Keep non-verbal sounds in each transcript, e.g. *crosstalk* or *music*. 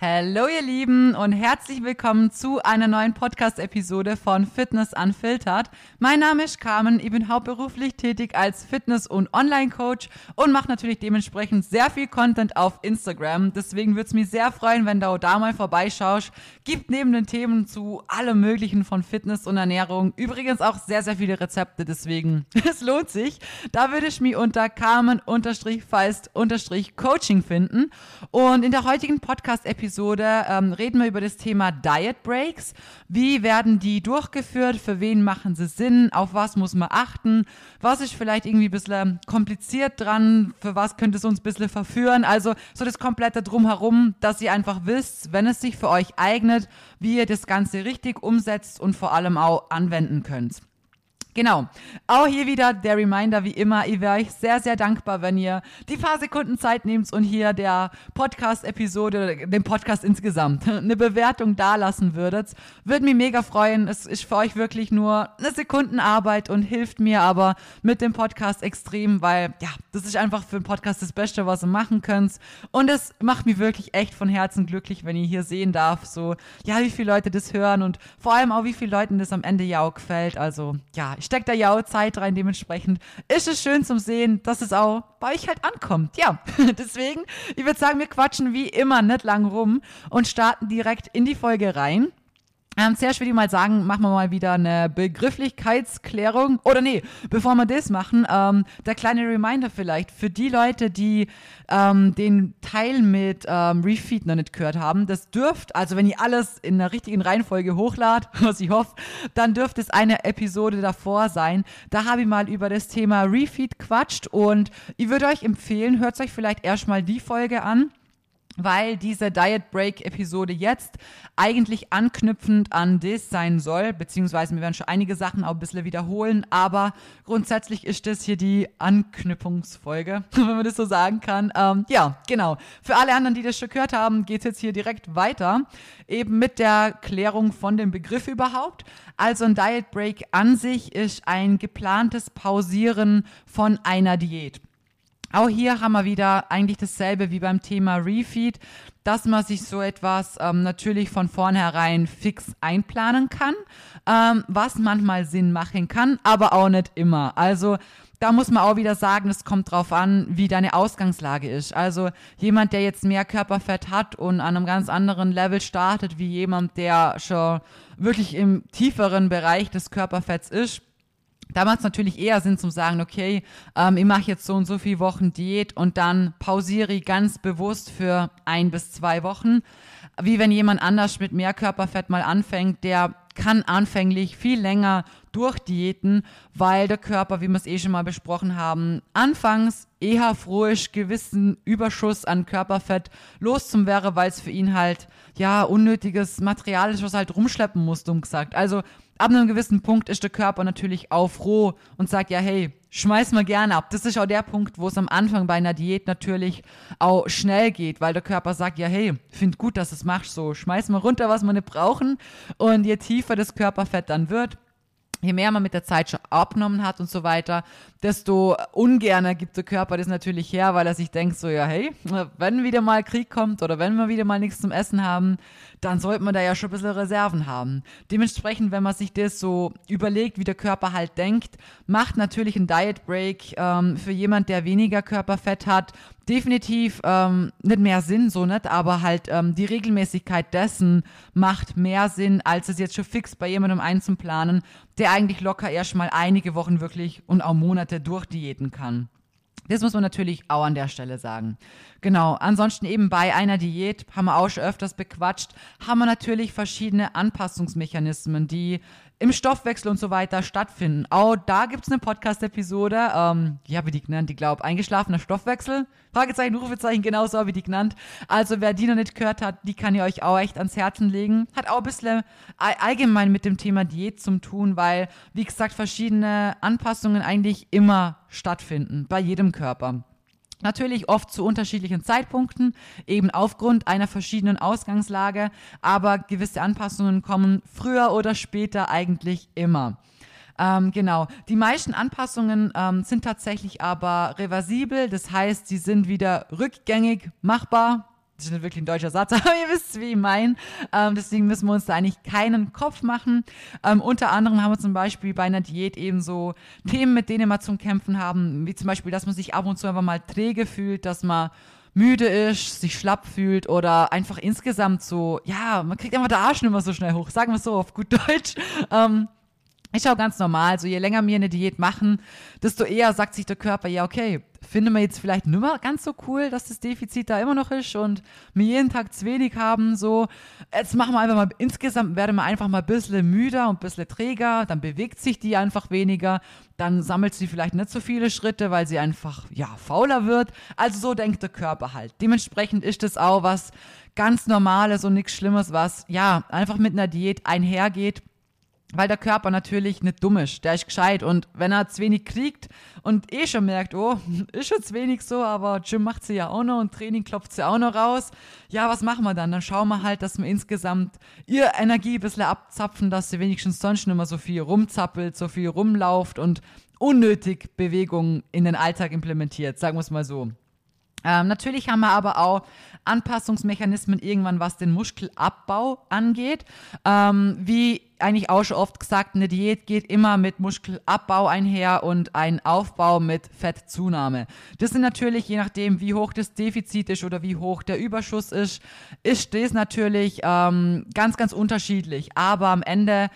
Hallo ihr Lieben und herzlich willkommen zu einer neuen Podcast-Episode von Fitness Unfiltered. Mein Name ist Carmen, ich bin hauptberuflich tätig als Fitness- und Online-Coach und mache natürlich dementsprechend sehr viel Content auf Instagram. Deswegen würde es mich sehr freuen, wenn du da mal vorbeischaust. Gibt neben den Themen zu allem möglichen von Fitness und Ernährung übrigens auch sehr, sehr viele Rezepte, deswegen *laughs* es lohnt sich. Da würde ich mich unter Carmen-Feist-Coaching finden und in der heutigen Podcast-Episode Episode ähm, reden wir über das Thema Diet Breaks. Wie werden die durchgeführt? Für wen machen sie Sinn? Auf was muss man achten? Was ist vielleicht irgendwie ein bisschen kompliziert dran? Für was könnte es uns ein bisschen verführen? Also so das komplette Drumherum, dass ihr einfach wisst, wenn es sich für euch eignet, wie ihr das Ganze richtig umsetzt und vor allem auch anwenden könnt. Genau. Auch hier wieder der Reminder, wie immer, ich wäre euch sehr, sehr dankbar, wenn ihr die paar Sekunden Zeit nehmt und hier der Podcast-Episode, dem Podcast insgesamt, *laughs* eine Bewertung dalassen würdet. Würde mich mega freuen. Es ist für euch wirklich nur eine Sekundenarbeit und hilft mir aber mit dem Podcast extrem, weil, ja, das ist einfach für den Podcast das Beste, was ihr machen könnt. Und es macht mich wirklich echt von Herzen glücklich, wenn ihr hier sehen darf, so, ja, wie viele Leute das hören und vor allem auch, wie viele Leuten das am Ende ja auch gefällt. Also, ja, ich steckt da ja auch Zeit rein. Dementsprechend ist es schön zum Sehen, dass es auch bei euch halt ankommt. Ja, *laughs* deswegen, ich würde sagen, wir quatschen wie immer nicht lang rum und starten direkt in die Folge rein. Ähm, zuerst würde ich mal sagen, machen wir mal wieder eine Begrifflichkeitsklärung. Oder nee, bevor wir das machen, ähm, der kleine Reminder vielleicht für die Leute, die ähm, den Teil mit ähm, Refeed noch nicht gehört haben. Das dürft, also wenn ihr alles in der richtigen Reihenfolge hochladet, *laughs* was ich hoffe, dann dürfte es eine Episode davor sein. Da habe ich mal über das Thema Refeed quatscht und ich würde euch empfehlen, hört euch vielleicht erstmal die Folge an weil diese Diet Break Episode jetzt eigentlich anknüpfend an das sein soll, beziehungsweise wir werden schon einige Sachen auch ein bisschen wiederholen, aber grundsätzlich ist das hier die Anknüpfungsfolge, *laughs* wenn man das so sagen kann. Ähm, ja, genau. Für alle anderen, die das schon gehört haben, geht es jetzt hier direkt weiter, eben mit der Klärung von dem Begriff überhaupt. Also ein Diet Break an sich ist ein geplantes Pausieren von einer Diät. Auch hier haben wir wieder eigentlich dasselbe wie beim Thema Refeed, dass man sich so etwas ähm, natürlich von vornherein fix einplanen kann, ähm, was manchmal Sinn machen kann, aber auch nicht immer. Also da muss man auch wieder sagen, es kommt drauf an, wie deine Ausgangslage ist. Also jemand, der jetzt mehr Körperfett hat und an einem ganz anderen Level startet, wie jemand, der schon wirklich im tieferen Bereich des Körperfetts ist, da macht es natürlich eher Sinn zu sagen, okay, ähm, ich mache jetzt so und so viele Wochen Diät und dann pausiere ich ganz bewusst für ein bis zwei Wochen. Wie wenn jemand anders mit mehr Körperfett mal anfängt, der kann anfänglich viel länger durchdiäten, weil der Körper, wie wir es eh schon mal besprochen haben, anfangs eher froh ist, gewissen Überschuss an Körperfett wäre, weil es für ihn halt, ja, unnötiges Material ist, was er halt rumschleppen muss, dumm gesagt. Also, ab einem gewissen Punkt ist der Körper natürlich auch froh und sagt, ja, hey, schmeiß mal gerne ab. Das ist auch der Punkt, wo es am Anfang bei einer Diät natürlich auch schnell geht, weil der Körper sagt, ja, hey, find gut, dass du es machst, so schmeiß mal runter, was wir nicht brauchen. Und je tiefer das Körperfett dann wird, je mehr man mit der Zeit schon abgenommen hat und so weiter, desto ungerner gibt der Körper das natürlich her, weil er sich denkt so, ja, hey, wenn wieder mal Krieg kommt oder wenn wir wieder mal nichts zum Essen haben, dann sollte man da ja schon ein bisschen Reserven haben. Dementsprechend, wenn man sich das so überlegt, wie der Körper halt denkt, macht natürlich ein Diet Break ähm, für jemand, der weniger Körperfett hat, definitiv ähm, nicht mehr Sinn, so nicht, aber halt ähm, die Regelmäßigkeit dessen macht mehr Sinn, als es jetzt schon fix bei jemandem einzuplanen, der eigentlich locker erst mal einige Wochen wirklich und auch Monate durchdiäten kann. Das muss man natürlich auch an der Stelle sagen. Genau. Ansonsten eben bei einer Diät, haben wir auch schon öfters bequatscht, haben wir natürlich verschiedene Anpassungsmechanismen, die im Stoffwechsel und so weiter stattfinden. Auch da gibt es eine Podcast-Episode, ähm, wie habe ich die genannt? Ich glaube, eingeschlafener Stoffwechsel. Fragezeichen, Rufezeichen, genauso ich die genannt. Also wer die noch nicht gehört hat, die kann ich euch auch echt ans Herzen legen. Hat auch ein bisschen allgemein mit dem Thema Diät zu tun, weil, wie gesagt, verschiedene Anpassungen eigentlich immer stattfinden, bei jedem Körper. Natürlich oft zu unterschiedlichen Zeitpunkten, eben aufgrund einer verschiedenen Ausgangslage, aber gewisse Anpassungen kommen früher oder später eigentlich immer. Ähm, genau. Die meisten Anpassungen ähm, sind tatsächlich aber reversibel, das heißt, sie sind wieder rückgängig machbar, das ist nicht wirklich ein deutscher Satz, *laughs* aber ihr wisst, wie ich meine. Ähm, deswegen müssen wir uns da eigentlich keinen Kopf machen. Ähm, unter anderem haben wir zum Beispiel bei einer Diät eben so Themen, mit denen wir zum Kämpfen haben, wie zum Beispiel, dass man sich ab und zu einfach mal träge fühlt, dass man müde ist, sich schlapp fühlt oder einfach insgesamt so, ja, man kriegt einfach der Arsch nicht mehr so schnell hoch, sagen wir so auf gut Deutsch. Ähm, ist auch ganz normal. So je länger wir eine Diät machen, desto eher sagt sich der Körper, ja, okay, finde wir jetzt vielleicht nicht mehr ganz so cool, dass das Defizit da immer noch ist und wir jeden Tag zu wenig haben. So, jetzt machen wir einfach mal, insgesamt werden wir einfach mal ein bisschen müder und ein bisschen träger, dann bewegt sich die einfach weniger, dann sammelt sie vielleicht nicht so viele Schritte, weil sie einfach, ja, fauler wird. Also so denkt der Körper halt. Dementsprechend ist das auch was ganz Normales und nichts Schlimmes, was, ja, einfach mit einer Diät einhergeht weil der Körper natürlich nicht dumm ist, der ist gescheit und wenn er zu wenig kriegt und eh schon merkt, oh, *laughs* ist schon zu wenig so, aber Gym macht sie ja auch noch und Training klopft sie auch noch raus, ja, was machen wir dann? Dann schauen wir halt, dass wir insgesamt ihr Energie ein bisschen abzapfen, dass sie wenigstens sonst nicht mehr so viel rumzappelt, so viel rumlauft und unnötig Bewegungen in den Alltag implementiert, sagen wir es mal so. Ähm, natürlich haben wir aber auch Anpassungsmechanismen irgendwann, was den Muskelabbau angeht. Ähm, wie eigentlich auch schon oft gesagt, eine Diät geht immer mit Muskelabbau einher und ein Aufbau mit Fettzunahme. Das sind natürlich, je nachdem, wie hoch das Defizit ist oder wie hoch der Überschuss ist, ist das natürlich ähm, ganz, ganz unterschiedlich. Aber am Ende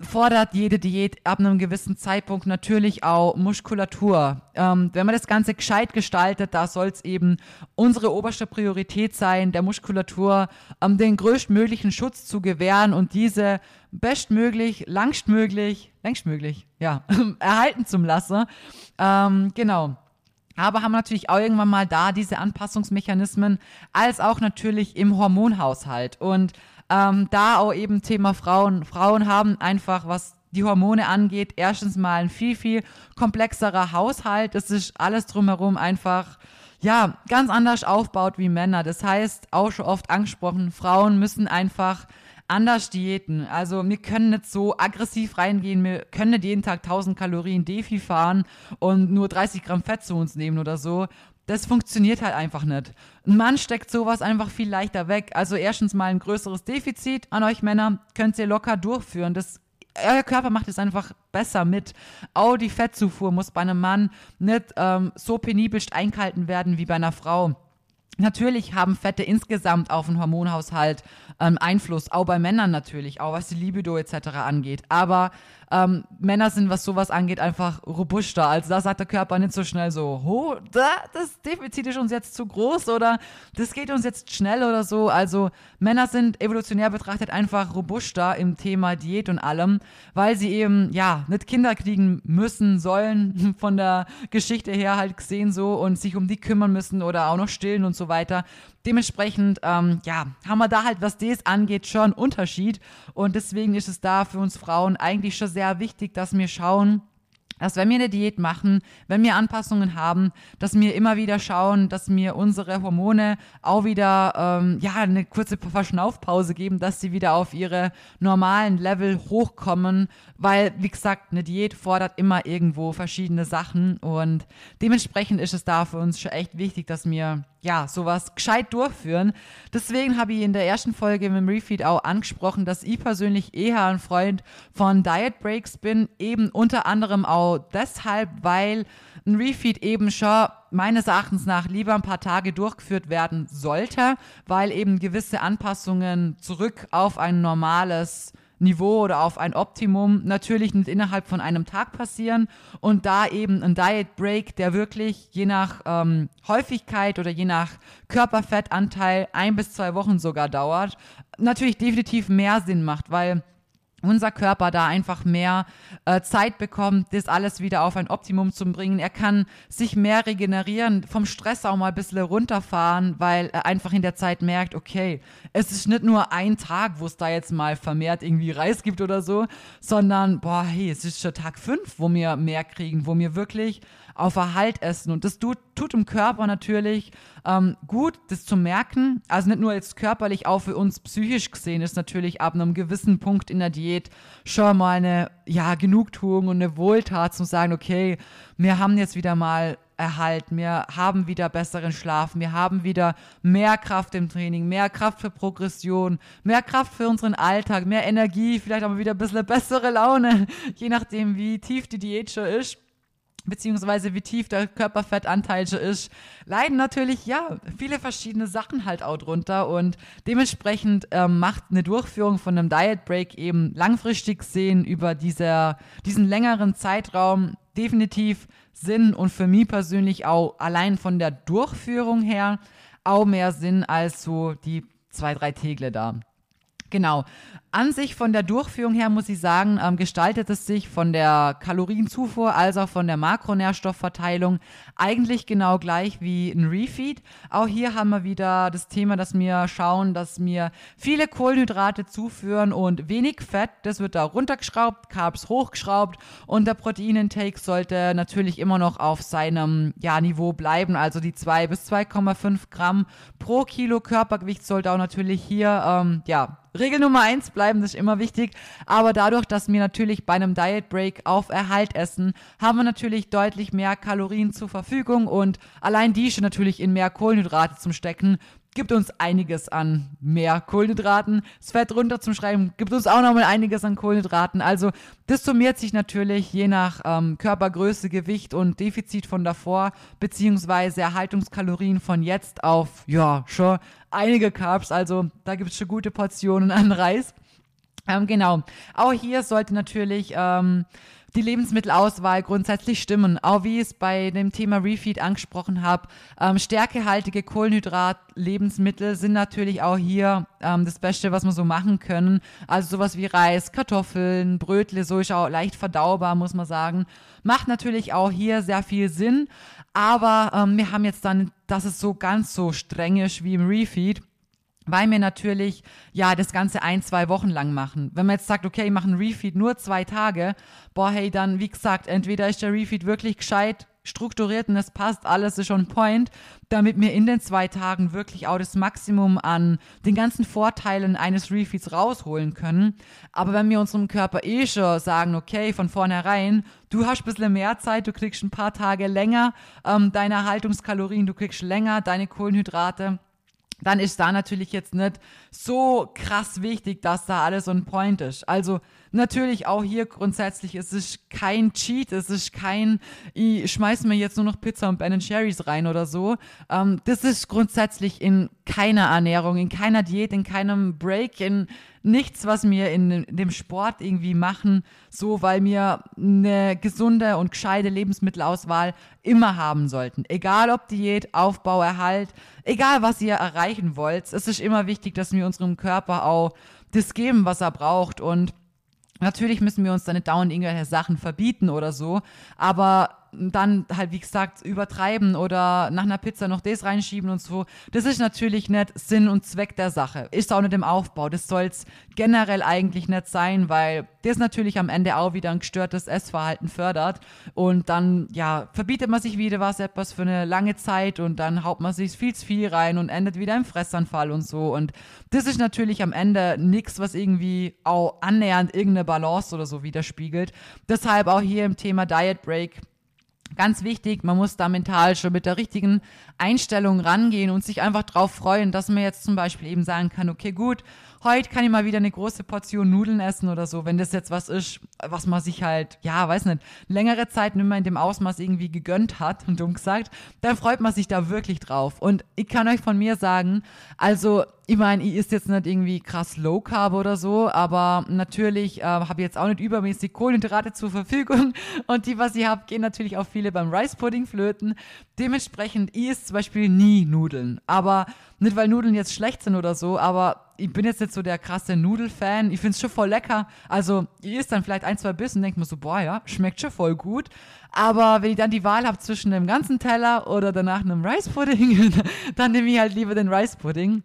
fordert jede Diät ab einem gewissen Zeitpunkt natürlich auch Muskulatur. Ähm, wenn man das Ganze gescheit gestaltet, da soll es eben unsere oberste Priorität sein, der Muskulatur ähm, den größtmöglichen Schutz zu gewähren und diese bestmöglich, langstmöglich, längstmöglich, ja, *laughs* erhalten zu lassen. Ähm, genau. Aber haben natürlich auch irgendwann mal da diese Anpassungsmechanismen, als auch natürlich im Hormonhaushalt. Und ähm, da auch eben Thema Frauen. Frauen haben einfach, was die Hormone angeht, erstens mal ein viel, viel komplexerer Haushalt. Es ist alles drumherum einfach, ja, ganz anders aufbaut wie Männer. Das heißt, auch schon oft angesprochen, Frauen müssen einfach anders diäten. Also wir können nicht so aggressiv reingehen, wir können nicht jeden Tag 1000 Kalorien Defi fahren und nur 30 Gramm Fett zu uns nehmen oder so. Das funktioniert halt einfach nicht. Ein Mann steckt sowas einfach viel leichter weg. Also erstens mal ein größeres Defizit an euch Männer könnt ihr locker durchführen. Das euer Körper macht es einfach besser mit. Auch die Fettzufuhr muss bei einem Mann nicht ähm, so penibelst eingehalten werden wie bei einer Frau. Natürlich haben Fette insgesamt auf den Hormonhaushalt ähm, Einfluss, auch bei Männern natürlich, auch was die Libido etc. angeht. Aber ähm, Männer sind, was sowas angeht, einfach robuster. Also da sagt der Körper nicht so schnell so, ho, da, das Defizit ist uns jetzt zu groß oder das geht uns jetzt schnell oder so. Also Männer sind evolutionär betrachtet einfach robuster im Thema Diät und allem, weil sie eben, ja, nicht Kinder kriegen müssen, sollen, *laughs* von der Geschichte her halt gesehen so und sich um die kümmern müssen oder auch noch stillen und so weiter. Dementsprechend, ähm, ja, haben wir da halt, was das angeht, schon einen Unterschied. Und deswegen ist es da für uns Frauen eigentlich schon sehr wichtig, dass wir schauen, dass wenn wir eine Diät machen, wenn wir Anpassungen haben, dass wir immer wieder schauen, dass wir unsere Hormone auch wieder ähm, ja eine kurze Verschnaufpause geben, dass sie wieder auf ihre normalen Level hochkommen, weil wie gesagt eine Diät fordert immer irgendwo verschiedene Sachen und dementsprechend ist es da für uns schon echt wichtig, dass wir ja, sowas gescheit durchführen. Deswegen habe ich in der ersten Folge mit dem Refeed auch angesprochen, dass ich persönlich eher ein Freund von Diet Breaks bin, eben unter anderem auch deshalb, weil ein Refeed eben schon meines Erachtens nach lieber ein paar Tage durchgeführt werden sollte, weil eben gewisse Anpassungen zurück auf ein normales Niveau oder auf ein Optimum natürlich nicht innerhalb von einem Tag passieren. Und da eben ein Diet Break, der wirklich je nach ähm, Häufigkeit oder je nach Körperfettanteil ein bis zwei Wochen sogar dauert, natürlich definitiv mehr Sinn macht, weil unser Körper da einfach mehr äh, Zeit bekommt, das alles wieder auf ein Optimum zu bringen. Er kann sich mehr regenerieren, vom Stress auch mal ein bisschen runterfahren, weil er einfach in der Zeit merkt, okay, es ist nicht nur ein Tag, wo es da jetzt mal vermehrt irgendwie Reis gibt oder so, sondern, boah, hey, es ist schon Tag fünf, wo wir mehr kriegen, wo wir wirklich auf Erhalt essen. Und das tut, tut dem Körper natürlich ähm, gut, das zu merken. Also nicht nur jetzt körperlich, auch für uns psychisch gesehen ist natürlich ab einem gewissen Punkt in der Diät schon mal eine ja, Genugtuung und eine Wohltat zu sagen, okay, wir haben jetzt wieder mal Erhalt, wir haben wieder besseren Schlaf, wir haben wieder mehr Kraft im Training, mehr Kraft für Progression, mehr Kraft für unseren Alltag, mehr Energie, vielleicht wir wieder ein bisschen bessere Laune, *laughs* je nachdem, wie tief die Diät schon ist beziehungsweise wie tief der Körperfettanteil schon ist, leiden natürlich, ja, viele verschiedene Sachen halt auch drunter und dementsprechend ähm, macht eine Durchführung von einem Diet Break eben langfristig sehen über dieser, diesen längeren Zeitraum definitiv Sinn und für mich persönlich auch allein von der Durchführung her auch mehr Sinn als so die zwei, drei Tegle da. Genau. An sich von der Durchführung her muss ich sagen, ähm, gestaltet es sich von der Kalorienzufuhr als auch von der Makronährstoffverteilung eigentlich genau gleich wie ein Refeed. Auch hier haben wir wieder das Thema, dass wir schauen, dass wir viele Kohlenhydrate zuführen und wenig Fett. Das wird da runtergeschraubt, Carbs hochgeschraubt und der Proteinintake sollte natürlich immer noch auf seinem ja, Niveau bleiben. Also die 2 bis 2,5 Gramm pro Kilo Körpergewicht sollte auch natürlich hier ähm, ja Regel Nummer eins bleiben, das ist immer wichtig. Aber dadurch, dass wir natürlich bei einem Diet Break auf Erhalt essen, haben wir natürlich deutlich mehr Kalorien zur Verfügung und allein die schon natürlich in mehr Kohlenhydrate zum Stecken gibt uns einiges an mehr Kohlenhydraten. Das Fett runter zum Schreiben gibt uns auch nochmal einiges an Kohlenhydraten. Also das summiert sich natürlich je nach ähm, Körpergröße, Gewicht und Defizit von davor, beziehungsweise Erhaltungskalorien von jetzt auf, ja, schon einige Carbs. Also da gibt es schon gute Portionen an Reis. Ähm, genau. Auch hier sollte natürlich ähm, die Lebensmittelauswahl grundsätzlich stimmen. Auch wie ich es bei dem Thema Refeed angesprochen habe, ähm, stärkehaltige Kohlenhydrat-Lebensmittel sind natürlich auch hier ähm, das Beste, was wir so machen können. Also sowas wie Reis, Kartoffeln, Brötle, so ist auch leicht verdaubar, muss man sagen. Macht natürlich auch hier sehr viel Sinn, aber ähm, wir haben jetzt dann, dass es so ganz so streng ist wie im Refeed weil wir natürlich ja das Ganze ein, zwei Wochen lang machen. Wenn man jetzt sagt, okay, ich mache einen Refeed nur zwei Tage, boah, hey, dann, wie gesagt, entweder ist der Refeed wirklich gescheit strukturiert und es passt, alles ist on point, damit wir in den zwei Tagen wirklich auch das Maximum an den ganzen Vorteilen eines Refeeds rausholen können. Aber wenn wir unserem Körper eh schon sagen, okay, von vornherein, du hast ein bisschen mehr Zeit, du kriegst ein paar Tage länger ähm, deine Erhaltungskalorien, du kriegst länger deine Kohlenhydrate, dann ist da natürlich jetzt nicht so krass wichtig, dass da alles on point ist. Also natürlich auch hier grundsätzlich, es ist kein Cheat, es ist kein, ich schmeiß mir jetzt nur noch Pizza und Ben Cherries rein oder so. Ähm, das ist grundsätzlich in keiner Ernährung, in keiner Diät, in keinem Break, in nichts, was wir in dem Sport irgendwie machen, so weil wir eine gesunde und gescheite Lebensmittelauswahl immer haben sollten. Egal ob Diät, Aufbau, Erhalt, egal was ihr erreichen wollt, es ist immer wichtig, dass wir unserem Körper auch das geben, was er braucht und Natürlich müssen wir uns da nicht dauernd irgendwelche Sachen verbieten oder so, aber dann halt, wie gesagt, übertreiben oder nach einer Pizza noch das reinschieben und so. Das ist natürlich nicht Sinn und Zweck der Sache. Ist auch nicht im Aufbau. Das soll es generell eigentlich nicht sein, weil das natürlich am Ende auch wieder ein gestörtes Essverhalten fördert. Und dann, ja, verbietet man sich wieder was etwas für eine lange Zeit und dann haut man sich viel zu viel rein und endet wieder im Fressanfall und so. Und das ist natürlich am Ende nichts, was irgendwie auch annähernd irgendeine Balance oder so widerspiegelt. Deshalb auch hier im Thema Diet Break Ganz wichtig, man muss da mental schon mit der richtigen Einstellung rangehen und sich einfach darauf freuen, dass man jetzt zum Beispiel eben sagen kann, okay, gut, heute kann ich mal wieder eine große Portion Nudeln essen oder so, wenn das jetzt was ist, was man sich halt, ja, weiß nicht, längere Zeit nicht mehr in dem Ausmaß irgendwie gegönnt hat und *laughs* dumm gesagt, dann freut man sich da wirklich drauf. Und ich kann euch von mir sagen, also ich meine, ich ist jetzt nicht irgendwie krass Low Carb oder so, aber natürlich äh, habe ich jetzt auch nicht übermäßig Kohlenhydrate zur Verfügung *laughs* und die, was ich habe, gehen natürlich auch viele beim Rice Pudding flöten. Dementsprechend, ich esse zum Beispiel nie Nudeln, aber nicht, weil Nudeln jetzt schlecht sind oder so, aber ich bin jetzt nicht so der krasse Nudelfan. Ich finde es schon voll lecker. Also, ich isst dann vielleicht ein, zwei Bissen und denke mir so, boah, ja, schmeckt schon voll gut. Aber wenn ich dann die Wahl habe zwischen einem ganzen Teller oder danach einem Rice Pudding, *laughs* dann nehme ich halt lieber den Rice Pudding.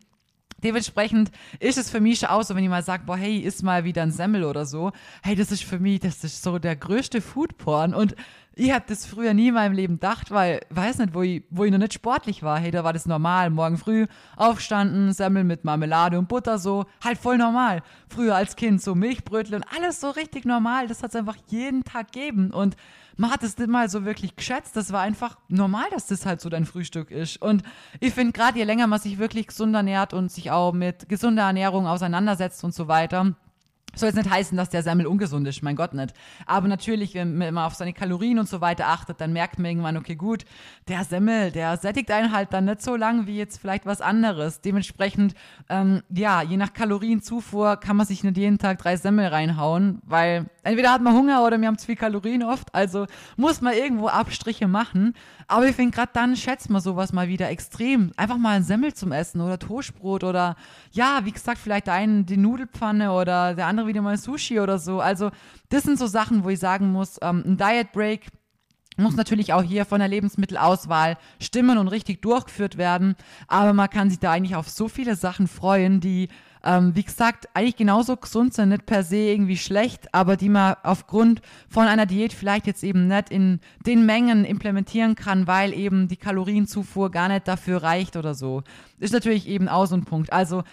Dementsprechend ist es für mich schon auch so, wenn jemand sagt, boah, hey, isst mal wieder ein Semmel oder so. Hey, das ist für mich, das ist so der größte Foodporn. Und ich habe das früher nie in meinem Leben gedacht, weil, weiß nicht, wo ich, wo ich noch nicht sportlich war. Hey, da war das normal. Morgen früh aufstanden, Semmel mit Marmelade und Butter so. Halt voll normal. Früher als Kind so Milchbrötel und alles so richtig normal. Das hat es einfach jeden Tag gegeben. Und man hat es nicht mal so wirklich geschätzt. Das war einfach normal, dass das halt so dein Frühstück ist. Und ich finde, gerade je länger man sich wirklich gesund ernährt und sich auch mit gesunder Ernährung auseinandersetzt und so weiter, soll jetzt nicht heißen, dass der Semmel ungesund ist, mein Gott nicht. Aber natürlich, wenn man auf seine Kalorien und so weiter achtet, dann merkt man irgendwann, okay, gut, der Semmel, der sättigt einen halt dann nicht so lang wie jetzt vielleicht was anderes. Dementsprechend, ähm, ja, je nach Kalorienzufuhr kann man sich nicht jeden Tag drei Semmel reinhauen, weil entweder hat man Hunger oder wir haben zu viel Kalorien oft, also muss man irgendwo Abstriche machen. Aber ich finde, gerade dann schätzt man sowas mal wieder extrem. Einfach mal ein Semmel zum Essen oder Toastbrot oder, ja, wie gesagt, vielleicht einen die Nudelpfanne oder der andere wieder mal Sushi oder so. Also, das sind so Sachen, wo ich sagen muss, ähm, ein Diet Break muss natürlich auch hier von der Lebensmittelauswahl stimmen und richtig durchgeführt werden. Aber man kann sich da eigentlich auf so viele Sachen freuen, die ähm, wie gesagt, eigentlich genauso gesund sind, nicht per se irgendwie schlecht, aber die man aufgrund von einer Diät vielleicht jetzt eben nicht in den Mengen implementieren kann, weil eben die Kalorienzufuhr gar nicht dafür reicht oder so. Ist natürlich eben auch so ein Punkt. Also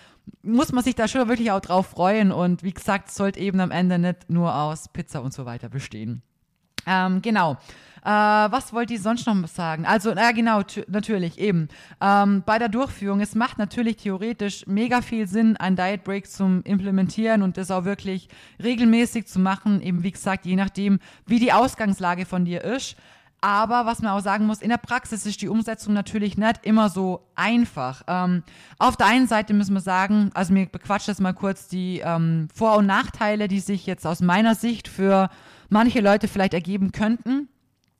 muss man sich da schon wirklich auch drauf freuen und wie gesagt, sollte eben am Ende nicht nur aus Pizza und so weiter bestehen. Ähm, genau. Äh, was wollte ich sonst noch sagen? Also, na genau, natürlich, eben. Ähm, bei der Durchführung, es macht natürlich theoretisch mega viel Sinn, ein Diet Break zum Implementieren und das auch wirklich regelmäßig zu machen, eben wie gesagt, je nachdem, wie die Ausgangslage von dir ist. Aber was man auch sagen muss, in der Praxis ist die Umsetzung natürlich nicht immer so einfach. Ähm, auf der einen Seite müssen wir sagen, also mir bequatscht das mal kurz die ähm, Vor- und Nachteile, die sich jetzt aus meiner Sicht für manche Leute vielleicht ergeben könnten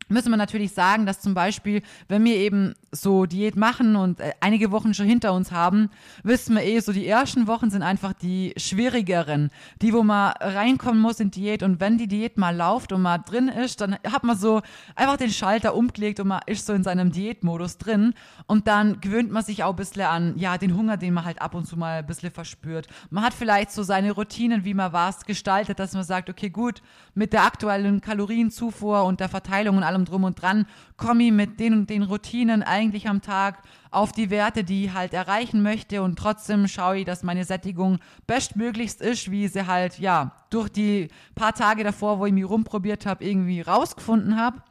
müssen wir natürlich sagen, dass zum Beispiel, wenn wir eben so Diät machen und äh, einige Wochen schon hinter uns haben, wissen wir eh, so die ersten Wochen sind einfach die schwierigeren, die, wo man reinkommen muss in Diät und wenn die Diät mal läuft und mal drin ist, dann hat man so einfach den Schalter umgelegt und man ist so in seinem Diätmodus drin und dann gewöhnt man sich auch ein bisschen an, ja, den Hunger, den man halt ab und zu mal ein bisschen verspürt. Man hat vielleicht so seine Routinen, wie man was gestaltet, dass man sagt, okay, gut, mit der aktuellen Kalorienzufuhr und der Verteilung und allem drum und dran, komme ich mit den und den Routinen eigentlich am Tag auf die Werte, die ich halt erreichen möchte und trotzdem schaue ich, dass meine Sättigung bestmöglichst ist, wie sie halt, ja, durch die paar Tage davor, wo ich mich rumprobiert habe, irgendwie rausgefunden habe.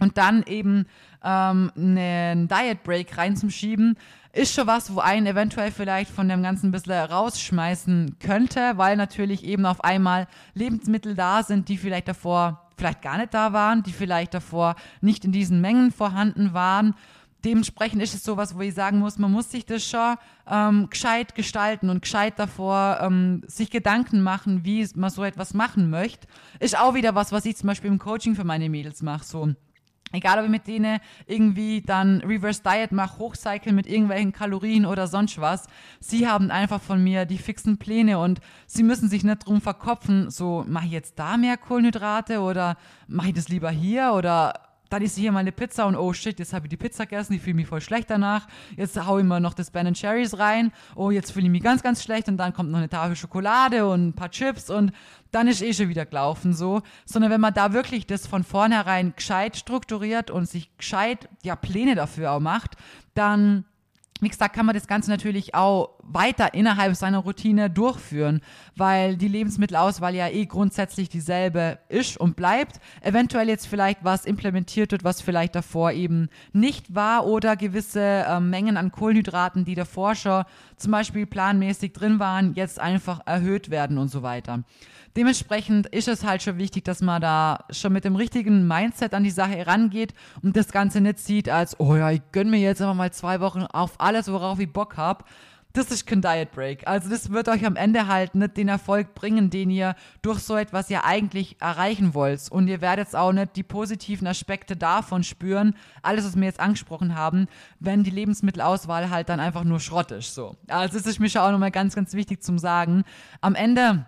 Und dann eben ähm, einen Diet Break reinzuschieben, ist schon was, wo einen eventuell vielleicht von dem Ganzen ein bisschen rausschmeißen könnte, weil natürlich eben auf einmal Lebensmittel da sind, die vielleicht davor vielleicht gar nicht da waren, die vielleicht davor nicht in diesen Mengen vorhanden waren. Dementsprechend ist es sowas, wo ich sagen muss, man muss sich das schon ähm, gescheit gestalten und gescheit davor ähm, sich Gedanken machen, wie man so etwas machen möchte. Ist auch wieder was, was ich zum Beispiel im Coaching für meine Mädels mache. So, Egal, ob ich mit denen irgendwie dann Reverse Diet mache, Hochcycle mit irgendwelchen Kalorien oder sonst was. Sie haben einfach von mir die fixen Pläne und sie müssen sich nicht drum verkopfen, so mache ich jetzt da mehr Kohlenhydrate oder mache ich das lieber hier oder dann ist hier mal eine Pizza und oh shit, jetzt habe ich die Pizza gegessen, ich fühle mich voll schlecht danach. Jetzt haue ich mal noch das Ben Cherries rein. Oh, jetzt fühle ich mich ganz, ganz schlecht und dann kommt noch eine Tafel Schokolade und ein paar Chips und dann ist eh schon wieder gelaufen so. Sondern wenn man da wirklich das von vornherein gescheit strukturiert und sich gescheit ja Pläne dafür auch macht, dann wie gesagt, kann man das Ganze natürlich auch weiter innerhalb seiner Routine durchführen, weil die Lebensmittelauswahl ja eh grundsätzlich dieselbe ist und bleibt. Eventuell jetzt vielleicht was implementiert wird, was vielleicht davor eben nicht war oder gewisse äh, Mengen an Kohlenhydraten, die davor schon zum Beispiel planmäßig drin waren, jetzt einfach erhöht werden und so weiter. Dementsprechend ist es halt schon wichtig, dass man da schon mit dem richtigen Mindset an die Sache herangeht und das Ganze nicht sieht als, oh ja, ich gönne mir jetzt einfach mal zwei Wochen auf alles, worauf ich Bock habe. Das ist kein Diet Break. Also das wird euch am Ende halt nicht den Erfolg bringen, den ihr durch so etwas ja eigentlich erreichen wollt. Und ihr werdet auch nicht die positiven Aspekte davon spüren, alles, was wir jetzt angesprochen haben, wenn die Lebensmittelauswahl halt dann einfach nur Schrott ist. So. Also das ist mir schon auch nochmal ganz, ganz wichtig zum Sagen. Am Ende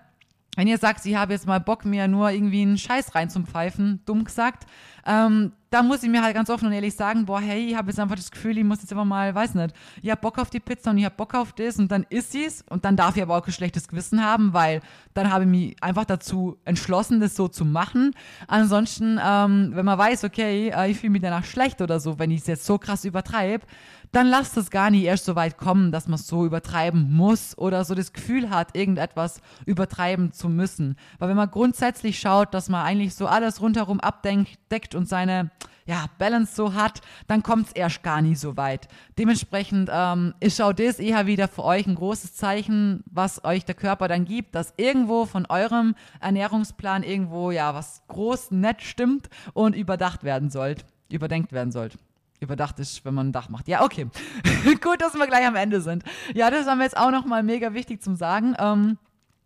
wenn ihr sagt, ich habe jetzt mal Bock, mir nur irgendwie einen Scheiß reinzupfeifen, dumm gesagt, ähm, da muss ich mir halt ganz offen und ehrlich sagen, boah, hey, ich habe jetzt einfach das Gefühl, ich muss jetzt einfach mal, weiß nicht, ich habe Bock auf die Pizza und ich habe Bock auf das und dann isst sie's und dann darf ich aber auch kein schlechtes Gewissen haben, weil dann habe ich mich einfach dazu entschlossen, das so zu machen. Ansonsten, ähm, wenn man weiß, okay, äh, ich fühle mich danach schlecht oder so, wenn ich es jetzt so krass übertreibe, dann lasst es gar nicht erst so weit kommen, dass man es so übertreiben muss oder so das Gefühl hat, irgendetwas übertreiben zu müssen. Weil wenn man grundsätzlich schaut, dass man eigentlich so alles rundherum abdeckt und seine ja, Balance so hat, dann kommt es erst gar nie so weit. Dementsprechend ähm, ist auch das eher wieder für euch ein großes Zeichen, was euch der Körper dann gibt, dass irgendwo von eurem Ernährungsplan irgendwo ja was groß nett stimmt und überdacht werden sollt, überdenkt werden sollt überdacht ist, wenn man ein Dach macht. Ja, okay. *laughs* Gut, dass wir gleich am Ende sind. Ja, das haben wir jetzt auch nochmal mega wichtig zum Sagen. Ähm,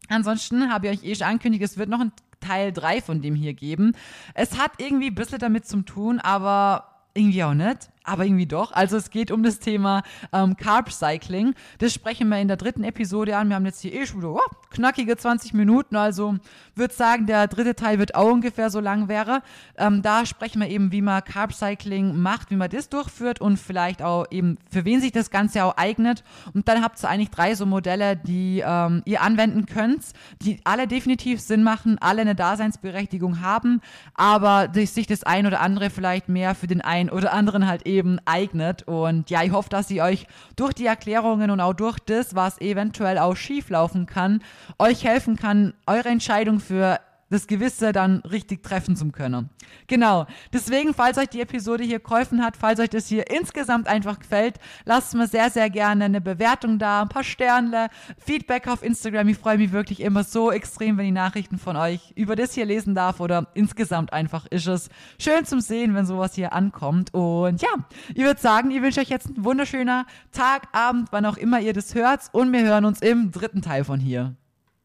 ansonsten habe ich euch eh schon angekündigt, es wird noch ein Teil 3 von dem hier geben. Es hat irgendwie ein bisschen damit zu tun, aber irgendwie auch nicht aber irgendwie doch. Also es geht um das Thema ähm, Carb Cycling. Das sprechen wir in der dritten Episode an. Wir haben jetzt hier eh schon oh, knackige 20 Minuten. Also würde sagen, der dritte Teil wird auch ungefähr so lang wäre. Ähm, da sprechen wir eben, wie man Carb Cycling macht, wie man das durchführt und vielleicht auch eben, für wen sich das Ganze auch eignet. Und dann habt ihr eigentlich drei so Modelle, die ähm, ihr anwenden könnt, die alle definitiv Sinn machen, alle eine Daseinsberechtigung haben, aber sich das ein oder andere vielleicht mehr für den einen oder anderen halt eben eignet. Und ja, ich hoffe, dass sie euch durch die Erklärungen und auch durch das, was eventuell auch schief laufen kann, euch helfen kann, eure Entscheidung für das Gewisse dann richtig treffen zu können. Genau. Deswegen, falls euch die Episode hier geholfen hat, falls euch das hier insgesamt einfach gefällt, lasst mir sehr, sehr gerne eine Bewertung da, ein paar Sterne, Feedback auf Instagram. Ich freue mich wirklich immer so extrem, wenn ich Nachrichten von euch über das hier lesen darf oder insgesamt einfach ist es schön zum Sehen, wenn sowas hier ankommt. Und ja, ich würde sagen, ich wünsche euch jetzt einen wunderschöner Tag, Abend, wann auch immer ihr das hört und wir hören uns im dritten Teil von hier.